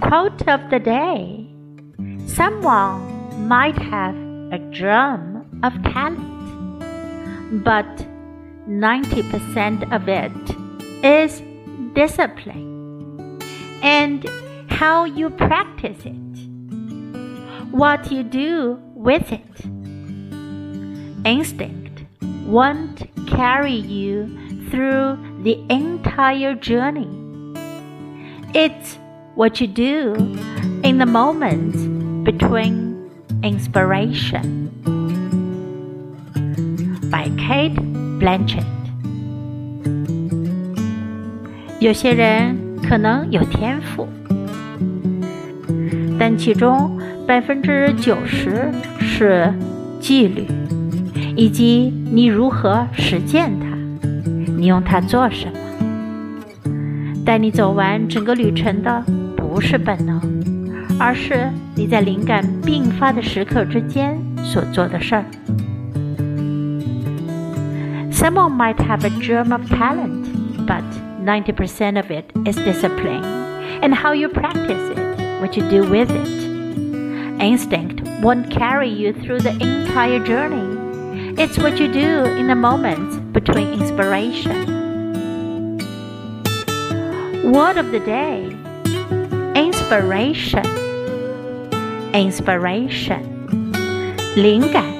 Quote of the day Someone might have a drum of talent, but 90% of it is discipline and how you practice it, what you do with it. Instinct won't carry you through the entire journey. It's what you do in the moment between inspiration. By Kate Blanchett。有些人可能有天赋，但其中百分之九十是纪律，以及你如何实践它，你用它做什么。带你走完整个旅程的不是本能，而是你在灵感迸发的时刻之间所做的事儿。Someone might have a germ of talent, but 90% of it is discipline and how you practice it, what you do with it. Instinct won't carry you through the entire journey. It's what you do in the moments between inspiration. Word of the day Inspiration. Inspiration. 灵感。